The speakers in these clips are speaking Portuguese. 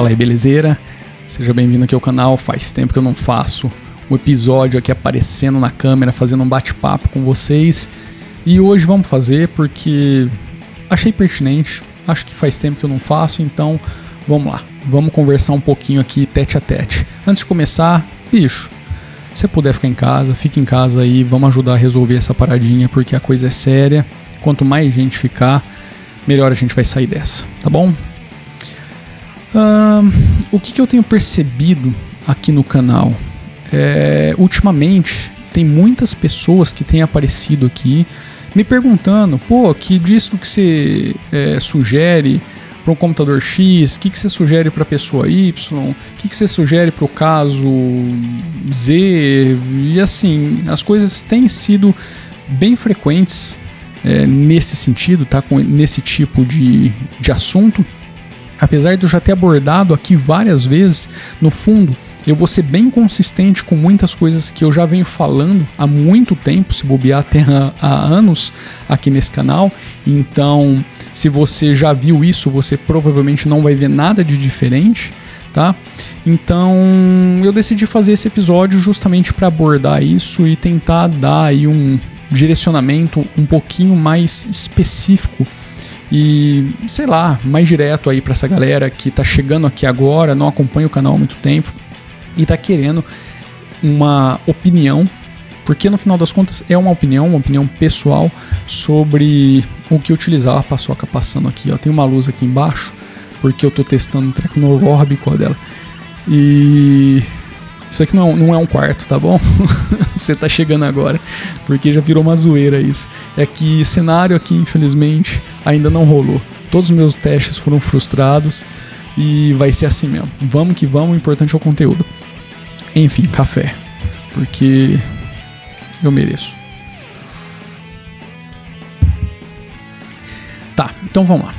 Fala aí, belezeira? Seja bem-vindo aqui ao canal. Faz tempo que eu não faço um episódio aqui aparecendo na câmera, fazendo um bate-papo com vocês. E hoje vamos fazer porque achei pertinente. Acho que faz tempo que eu não faço, então vamos lá. Vamos conversar um pouquinho aqui tete a tete. Antes de começar, bicho, se puder ficar em casa, fique em casa aí, vamos ajudar a resolver essa paradinha porque a coisa é séria. Quanto mais gente ficar, melhor a gente vai sair dessa, tá bom? O que, que, eu tenho percebido aqui no canal? É, ultimamente, tem muitas pessoas que têm aparecido aqui me perguntando: pô, que disso que você é, sugere para um computador X? O que, que você sugere para a pessoa Y? O que, que você sugere para o caso Z? E assim, as coisas têm sido bem frequentes é, nesse sentido, tá? Com, nesse tipo de, de assunto. Apesar de eu já ter abordado aqui várias vezes, no fundo, eu vou ser bem consistente com muitas coisas que eu já venho falando há muito tempo, se bobear até há anos aqui nesse canal. Então, se você já viu isso, você provavelmente não vai ver nada de diferente, tá? Então, eu decidi fazer esse episódio justamente para abordar isso e tentar dar aí um direcionamento um pouquinho mais específico e sei lá, mais direto aí para essa galera que tá chegando aqui agora, não acompanha o canal há muito tempo e tá querendo uma opinião, porque no final das contas é uma opinião, uma opinião pessoal sobre o que utilizar a paçoca passando aqui, ó. Tem uma luz aqui embaixo, porque eu tô testando um treco no Orbico dela. E isso aqui não, não é um quarto, tá bom? Você tá chegando agora, porque já virou uma zoeira isso. É que cenário aqui, infelizmente, ainda não rolou. Todos os meus testes foram frustrados e vai ser assim mesmo. Vamos que vamos, o importante é o conteúdo. Enfim, café, porque eu mereço. Tá, então vamos lá.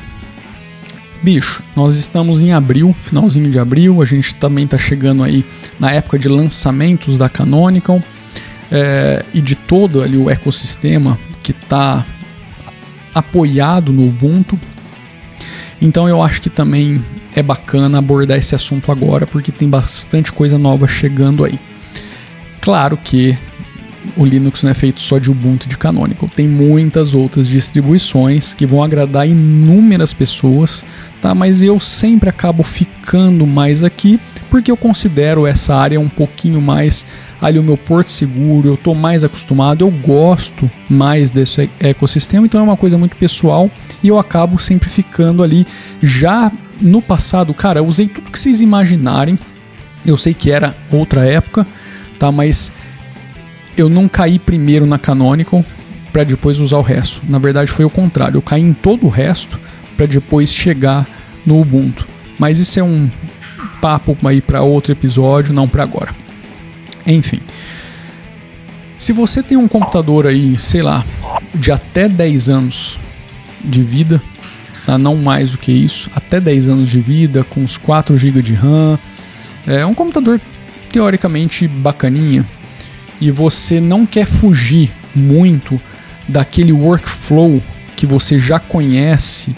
Bicho, nós estamos em abril, finalzinho de abril, a gente também está chegando aí na época de lançamentos da Canonical é, e de todo ali o ecossistema que está apoiado no Ubuntu. Então eu acho que também é bacana abordar esse assunto agora porque tem bastante coisa nova chegando aí. Claro que o Linux não é feito só de Ubuntu de Canonical. Tem muitas outras distribuições que vão agradar inúmeras pessoas, tá? Mas eu sempre acabo ficando mais aqui porque eu considero essa área um pouquinho mais ali o meu porto seguro, eu tô mais acostumado, eu gosto mais desse ecossistema, então é uma coisa muito pessoal e eu acabo sempre ficando ali já no passado, cara, eu usei tudo que vocês imaginarem. Eu sei que era outra época, tá? Mas eu não caí primeiro na Canonical para depois usar o resto. Na verdade foi o contrário, eu caí em todo o resto para depois chegar no Ubuntu. Mas isso é um papo aí para outro episódio, não para agora. Enfim. Se você tem um computador aí, sei lá, de até 10 anos de vida, tá? não mais do que isso, até 10 anos de vida, com uns 4 GB de RAM, é um computador teoricamente bacaninha, e você não quer fugir muito daquele workflow que você já conhece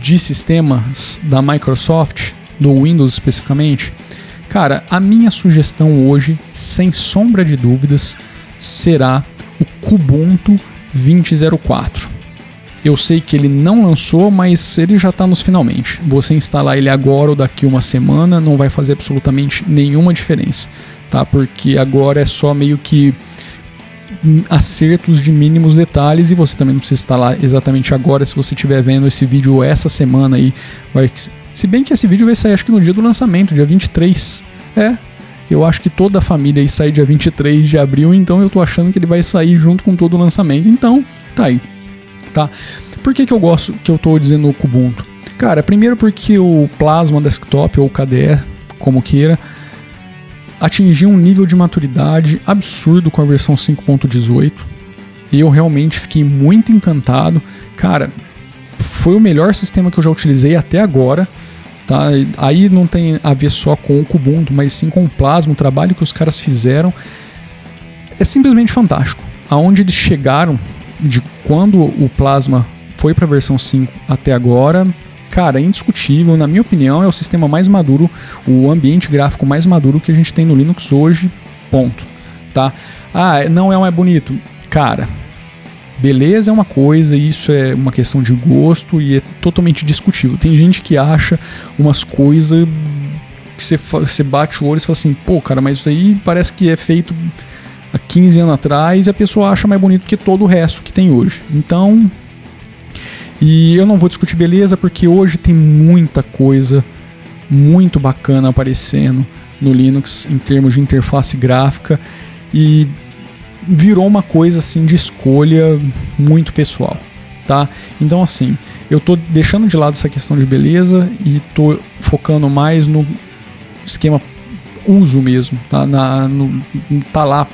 de sistemas da Microsoft, do Windows especificamente, cara, a minha sugestão hoje, sem sombra de dúvidas, será o Kubuntu 2004. Eu sei que ele não lançou, mas ele já está nos finalmente. Você instalar ele agora ou daqui uma semana não vai fazer absolutamente nenhuma diferença tá? Porque agora é só meio que acertos de mínimos detalhes e você também não precisa instalar exatamente agora se você estiver vendo esse vídeo essa semana aí. Vai, se bem que esse vídeo vai sair acho que no dia do lançamento, dia 23. É, eu acho que toda a família aí sai dia 23 de abril, então eu tô achando que ele vai sair junto com todo o lançamento. Então, tá aí. Tá? Por que, que eu gosto que eu tô dizendo o Kubuntu? Cara, primeiro porque o Plasma Desktop ou KDE, como queira, atingiu um nível de maturidade absurdo com a versão 5.18. E eu realmente fiquei muito encantado. Cara, foi o melhor sistema que eu já utilizei até agora. Tá? Aí não tem a ver só com o Kubuntu, mas sim com o Plasma, o trabalho que os caras fizeram. É simplesmente fantástico. Aonde eles chegaram de quando o Plasma foi para a versão 5 até agora, cara, indiscutível, na minha opinião, é o sistema mais maduro, o ambiente gráfico mais maduro que a gente tem no Linux hoje, ponto, tá? Ah, não é mais bonito. Cara, beleza é uma coisa, isso é uma questão de gosto e é totalmente discutível. Tem gente que acha umas coisas que você, você bate o olho e fala assim, pô, cara, mas isso daí parece que é feito há 15 anos atrás e a pessoa acha mais bonito que todo o resto que tem hoje. Então, e eu não vou discutir beleza porque hoje tem muita coisa muito bacana aparecendo no Linux em termos de interface gráfica e virou uma coisa assim de escolha muito pessoal, tá? Então assim, eu tô deixando de lado essa questão de beleza e tô focando mais no esquema uso mesmo, tá? Na, no, tá lá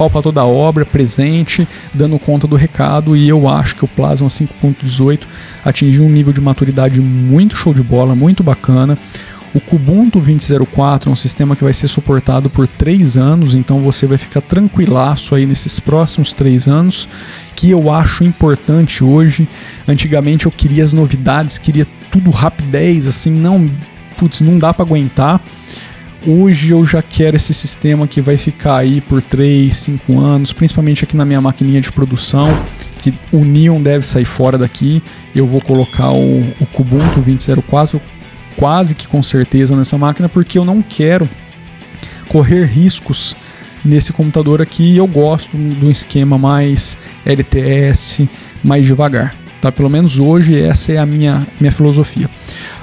pau para toda a obra, presente, dando conta do recado e eu acho que o Plasma 5.18 atingiu um nível de maturidade muito show de bola, muito bacana. O Kubuntu 20.04 é um sistema que vai ser suportado por 3 anos, então você vai ficar tranquilaço aí nesses próximos 3 anos, que eu acho importante hoje. Antigamente eu queria as novidades, queria tudo rapidez, assim, não, putz, não dá para aguentar. Hoje eu já quero esse sistema que vai ficar aí por 3, 5 anos, principalmente aqui na minha maquininha de produção, que o Neon deve sair fora daqui. Eu vou colocar o, o Kubuntu 20.04 quase que com certeza nessa máquina, porque eu não quero correr riscos nesse computador aqui. Eu gosto do esquema mais LTS, mais devagar. Tá? Pelo menos hoje essa é a minha, minha filosofia.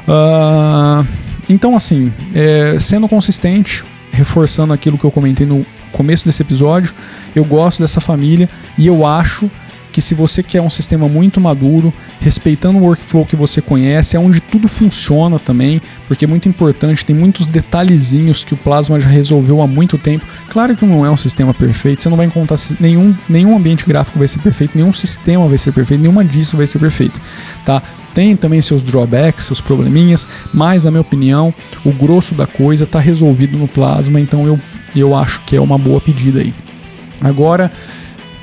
Uh, então, assim, é, sendo consistente, reforçando aquilo que eu comentei no começo desse episódio, eu gosto dessa família e eu acho que se você quer um sistema muito maduro, respeitando o workflow que você conhece, é onde tudo funciona também, porque é muito importante, tem muitos detalhezinhos que o Plasma já resolveu há muito tempo. Claro que não é um sistema perfeito, você não vai encontrar nenhum, nenhum ambiente gráfico vai ser perfeito, nenhum sistema vai ser perfeito, nenhuma disso vai ser perfeito, tá? Tem também seus drawbacks, seus probleminhas, mas na minha opinião, o grosso da coisa está resolvido no Plasma, então eu, eu acho que é uma boa pedida aí. Agora,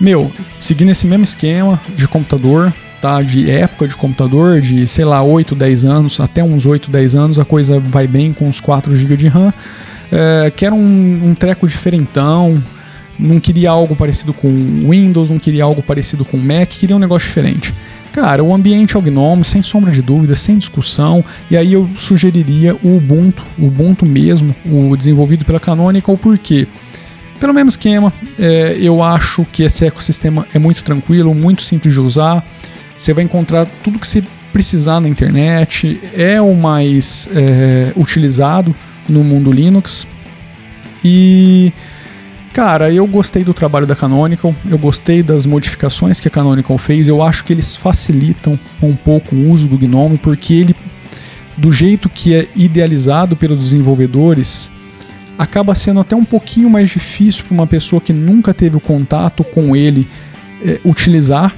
meu, seguindo esse mesmo esquema de computador, tá? De época de computador, de sei lá, 8, 10 anos, até uns 8, 10 anos, a coisa vai bem com uns 4 GB de RAM. É, quero um, um treco diferentão, não queria algo parecido com Windows, não queria algo parecido com Mac, queria um negócio diferente. Cara, o ambiente é o GNOME, sem sombra de dúvida, sem discussão, e aí eu sugeriria o Ubuntu, o Ubuntu mesmo, o desenvolvido pela Canonical, por quê? Porque pelo mesmo esquema, é, eu acho que esse ecossistema é muito tranquilo, muito simples de usar. Você vai encontrar tudo que você precisar na internet, é o mais é, utilizado no mundo Linux. E Cara, eu gostei do trabalho da Canonical, eu gostei das modificações que a Canonical fez, eu acho que eles facilitam um pouco o uso do GNOME, porque ele, do jeito que é idealizado pelos desenvolvedores, acaba sendo até um pouquinho mais difícil para uma pessoa que nunca teve o contato com ele é, utilizar,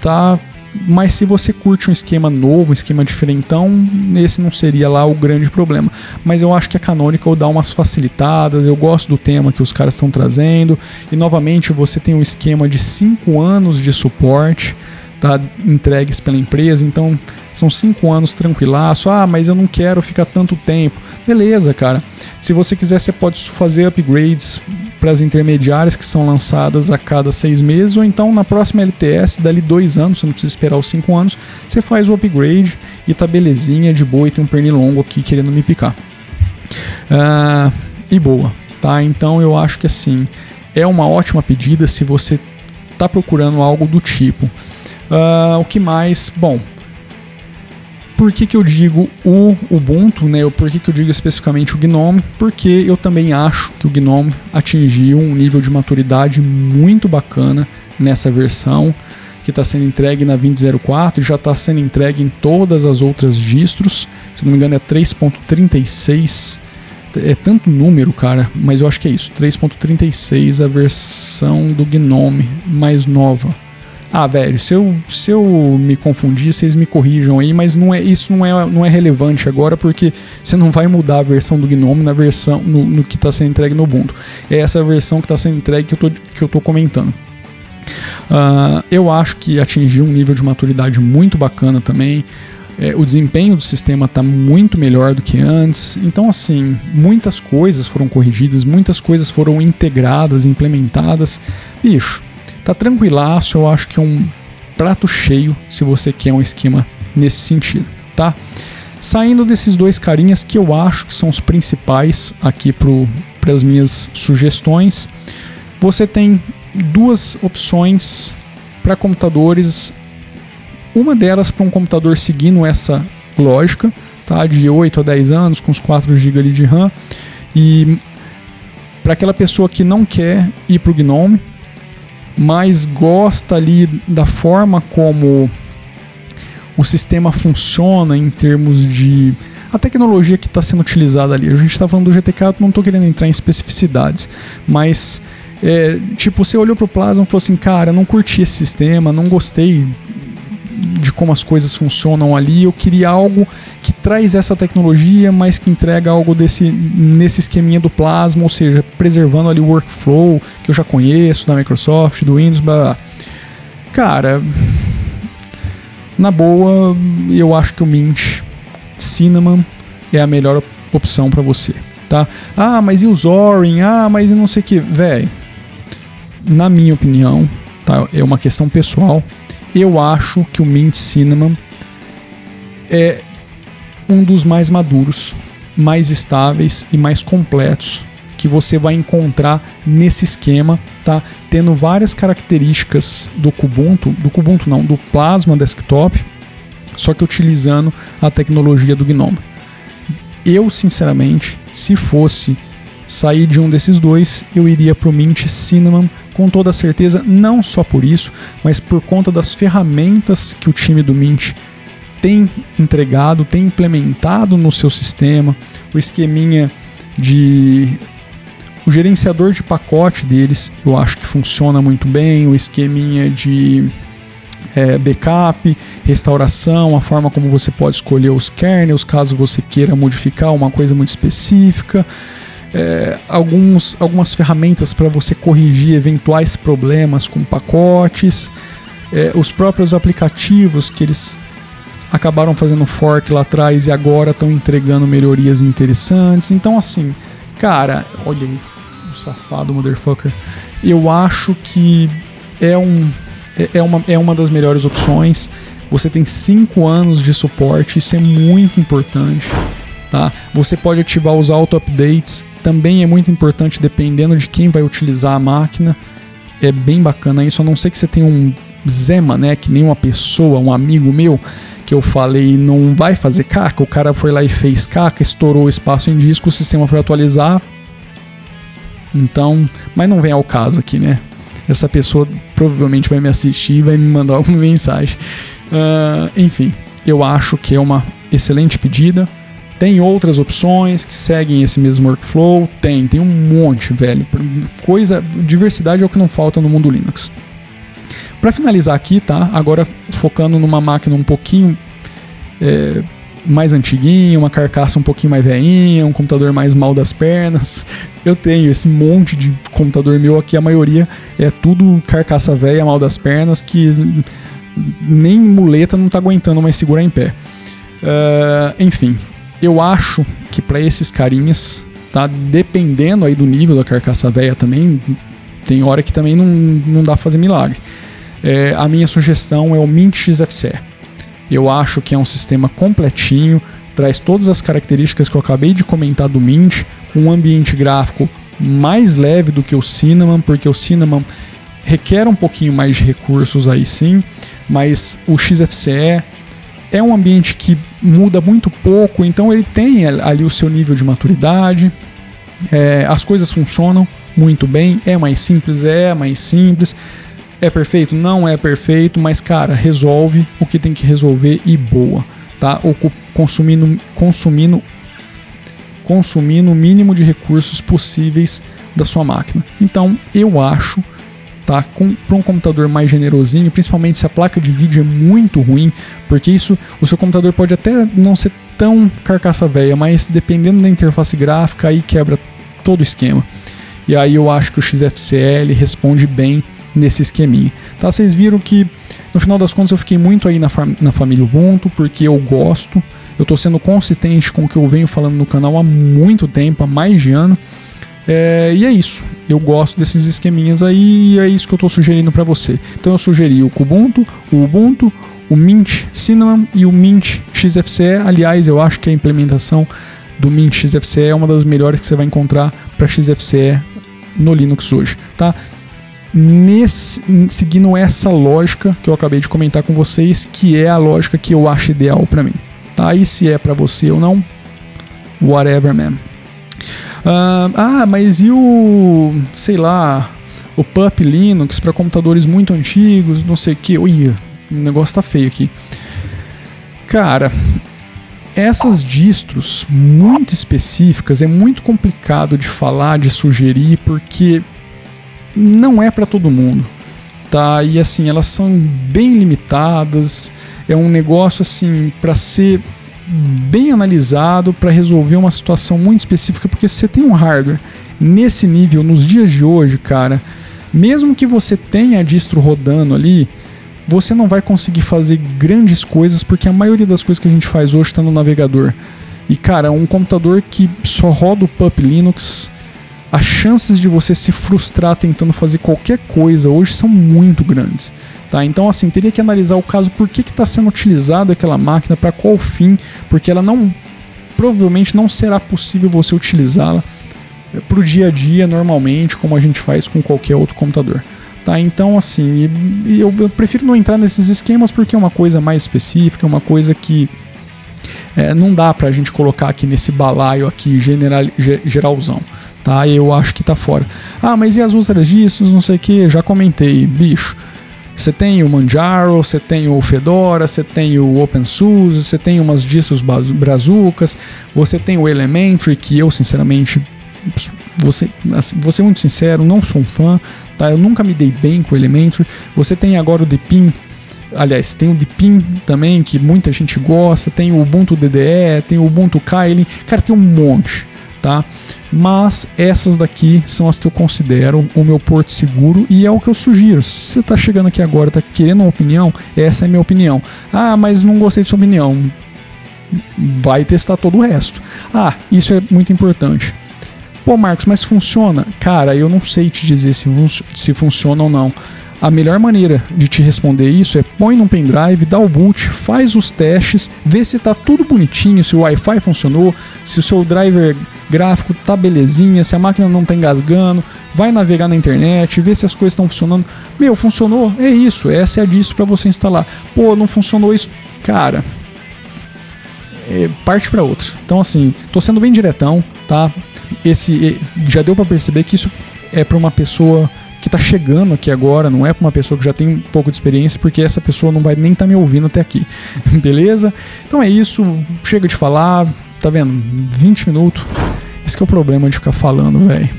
tá? Mas se você curte um esquema novo, um esquema diferentão, esse não seria lá o grande problema. Mas eu acho que a Canonical dá umas facilitadas, eu gosto do tema que os caras estão trazendo. E novamente você tem um esquema de 5 anos de suporte tá, entregues pela empresa, então são cinco anos tranquilaço. Ah, mas eu não quero ficar tanto tempo. Beleza, cara. Se você quiser, você pode fazer upgrades para as intermediárias que são lançadas a cada seis meses, ou então na próxima LTS, dali dois anos, você não precisa esperar os cinco anos, você faz o upgrade e tá belezinha, de boa, e tem um pernilongo aqui querendo me picar. Uh, e boa, tá? Então eu acho que assim, é uma ótima pedida se você tá procurando algo do tipo. Uh, o que mais? Bom, por que, que eu digo o Ubuntu, né? Por que, que eu digo especificamente o Gnome? Porque eu também acho que o Gnome atingiu um nível de maturidade muito bacana nessa versão que está sendo entregue na 20.04 e já está sendo entregue em todas as outras distros. Se não me engano é 3.36. É tanto número, cara, mas eu acho que é isso. 3.36 a versão do Gnome mais nova. Ah, velho, se eu, se eu me confundir, vocês me corrijam aí, mas não é, isso não é, não é relevante agora porque você não vai mudar a versão do Gnome na versão no, no que está sendo entregue no Ubuntu. É essa versão que está sendo entregue que eu tô, que eu tô comentando. Uh, eu acho que atingiu um nível de maturidade muito bacana também. É, o desempenho do sistema está muito melhor do que antes. Então, assim, muitas coisas foram corrigidas, muitas coisas foram integradas, implementadas. Bicho, tá tranquilaço. Eu acho que é um prato cheio se você quer um esquema nesse sentido, tá? Saindo desses dois carinhas que eu acho que são os principais aqui para as minhas sugestões, você tem duas opções para computadores. Uma delas para um computador seguindo essa lógica, tá? De 8 a 10 anos, com os 4 GB de RAM. E para aquela pessoa que não quer ir para o Gnome, mas gosta ali da forma como o sistema funciona em termos de a tecnologia que está sendo utilizada ali. A gente está falando do GTK, não estou querendo entrar em especificidades, mas é, tipo, você olhou pro Plasma e falou assim, cara, não curti esse sistema, não gostei de como as coisas funcionam ali, eu queria algo que traz essa tecnologia, mas que entrega algo desse nesse esqueminha do Plasma, ou seja, preservando ali o workflow que eu já conheço da Microsoft, do Windows, blá, blá. Cara, na boa, eu acho que o Mint Cinnamon é a melhor opção para você, tá? Ah, mas e o Zorin? Ah, mas e não sei o que, velho na minha opinião, tá? é uma questão pessoal, eu acho que o Mint Cinnamon é um dos mais maduros, mais estáveis e mais completos que você vai encontrar nesse esquema, tá? Tendo várias características do Kubuntu, do Kubuntu não, do Plasma Desktop, só que utilizando a tecnologia do GNOME. Eu, sinceramente, se fosse sair de um desses dois, eu iria para o Mint Cinnamon com toda certeza, não só por isso, mas por conta das ferramentas que o time do Mint tem entregado, tem implementado no seu sistema, o esqueminha de o gerenciador de pacote deles, eu acho que funciona muito bem, o esqueminha de é, backup, restauração, a forma como você pode escolher os kernels caso você queira modificar uma coisa muito específica é, alguns, algumas ferramentas para você corrigir eventuais problemas com pacotes, é, os próprios aplicativos que eles acabaram fazendo fork lá atrás e agora estão entregando melhorias interessantes. Então, assim, cara, olha aí, o safado motherfucker. Eu acho que é, um, é, é, uma, é uma das melhores opções. Você tem 5 anos de suporte, isso é muito importante. Tá? Você pode ativar os auto-updates, também é muito importante dependendo de quem vai utilizar a máquina. É bem bacana isso, a não ser que você tenha um Zema, né, que nem uma pessoa, um amigo meu, que eu falei não vai fazer caca, o cara foi lá e fez caca, estourou o espaço em disco, o sistema foi atualizar. Então, mas não vem ao caso aqui, né? Essa pessoa provavelmente vai me assistir e vai me mandar alguma mensagem. Uh, enfim, eu acho que é uma excelente pedida. Tem outras opções que seguem esse mesmo workflow? Tem, tem um monte, velho. Coisa, diversidade é o que não falta no mundo Linux. Para finalizar aqui, tá? Agora focando numa máquina um pouquinho é, mais antiguinha, uma carcaça um pouquinho mais velhinha, um computador mais mal das pernas. Eu tenho esse monte de computador meu aqui, a maioria é tudo carcaça velha, mal das pernas, que nem muleta não tá aguentando mais segurar em pé. Uh, enfim, eu acho que para esses carinhas, tá? Dependendo aí do nível da carcaça velha também, tem hora que também não, não dá pra fazer milagre. É, a minha sugestão é o Mint XFCE. Eu acho que é um sistema completinho, traz todas as características que eu acabei de comentar do Mint, com um ambiente gráfico mais leve do que o Cinnamon, porque o Cinnamon requer um pouquinho mais de recursos aí sim, mas o XFCE é um ambiente que muda muito pouco, então ele tem ali o seu nível de maturidade, é, as coisas funcionam muito bem, é mais simples, é mais simples. É perfeito? Não é perfeito, mas cara, resolve o que tem que resolver e boa, tá? Ou consumindo, consumindo, consumindo o mínimo de recursos possíveis da sua máquina. Então, eu acho tá? Para um computador mais generosinho, principalmente se a placa de vídeo é muito ruim, porque isso, o seu computador pode até não ser tão carcaça velha, mas dependendo da interface gráfica, aí quebra todo o esquema. E aí eu acho que o XFCL responde bem nesse esqueminha. Tá? Vocês viram que no final das contas eu fiquei muito aí na, na família Ubuntu, porque eu gosto, eu estou sendo consistente com o que eu venho falando no canal há muito tempo, há mais de ano. É, e é isso. Eu gosto desses esqueminhas aí e é isso que eu estou sugerindo para você. Então eu sugeri o Kubuntu, o Ubuntu, o Mint Cinnamon e o Mint XFCE. Aliás, eu acho que a implementação do Mint XFCE é uma das melhores que você vai encontrar para XFCE no Linux hoje, tá? Nesse, seguindo essa lógica que eu acabei de comentar com vocês, que é a lógica que eu acho ideal para mim, tá? E se é para você ou não, whatever, man. Uh, ah, mas e o, sei lá, o Pup Linux para computadores muito antigos, não sei o que. Ui, o negócio tá feio aqui. Cara, essas distros muito específicas é muito complicado de falar, de sugerir, porque não é para todo mundo, tá? E assim, elas são bem limitadas, é um negócio assim para ser bem analisado para resolver uma situação muito específica, porque se você tem um hardware nesse nível nos dias de hoje, cara, mesmo que você tenha a distro rodando ali, você não vai conseguir fazer grandes coisas porque a maioria das coisas que a gente faz hoje está no navegador. E cara, um computador que só roda o Pup Linux, as chances de você se frustrar tentando fazer qualquer coisa hoje são muito grandes. Tá? Então, assim, teria que analisar o caso por que está sendo utilizado aquela máquina, para qual fim, porque ela não provavelmente não será possível você utilizá-la para o dia a dia normalmente, como a gente faz com qualquer outro computador. Tá, então assim, eu, prefiro não entrar nesses esquemas porque é uma coisa mais específica, uma coisa que é, não dá pra gente colocar aqui nesse balaio aqui general, geralzão, tá? Eu acho que tá fora. Ah, mas e as outras disso, não sei o que, já comentei, bicho. Você tem o Manjaro, você tem o Fedora, você tem o OpenSUSE, você tem umas distros brazucas, você tem o Elementary, que eu sinceramente, você, assim, ser muito sincero, não sou um fã, tá? Eu nunca me dei bem com o Elementary. Você tem agora o Deepin, aliás, tem o Deepin também, que muita gente gosta, tem o Ubuntu DDE, tem o Ubuntu Kylin, cara, tem um monte, tá? Mas essas daqui são as que eu considero o meu porto seguro e é o que eu sugiro. Se você está chegando aqui agora, está querendo uma opinião, essa é a minha opinião. Ah, mas não gostei de sua opinião. Vai testar todo o resto. Ah, isso é muito importante. Pô, Marcos, mas funciona? Cara, eu não sei te dizer se, se funciona ou não. A melhor maneira de te responder isso é põe num pendrive, dá o boot, faz os testes, vê se tá tudo bonitinho, se o Wi-Fi funcionou, se o seu driver gráfico tá belezinha, se a máquina não tá engasgando, vai navegar na internet, vê se as coisas estão funcionando. Meu, funcionou? É isso, essa é a distro para você instalar. Pô, não funcionou isso? Cara, é, parte para outra. Então assim, tô sendo bem diretão, tá? esse já deu para perceber que isso é para uma pessoa que está chegando aqui agora, não é para uma pessoa que já tem um pouco de experiência, porque essa pessoa não vai nem estar tá me ouvindo até aqui. Beleza? Então é isso, chega de falar, tá vendo? 20 minutos. Esse é o problema de ficar falando, velho,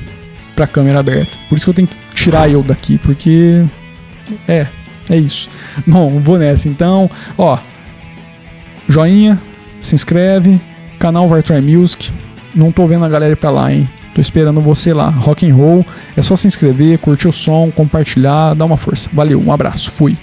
pra câmera aberta. Por isso que eu tenho que tirar eu daqui, porque é, é isso. Bom, vou nessa. Então, ó, joinha, se inscreve, canal Vartry Music, não tô vendo a galera pra lá, hein? Tô esperando você lá. Rock and roll. É só se inscrever, curtir o som, compartilhar, dar uma força. Valeu, um abraço. Fui.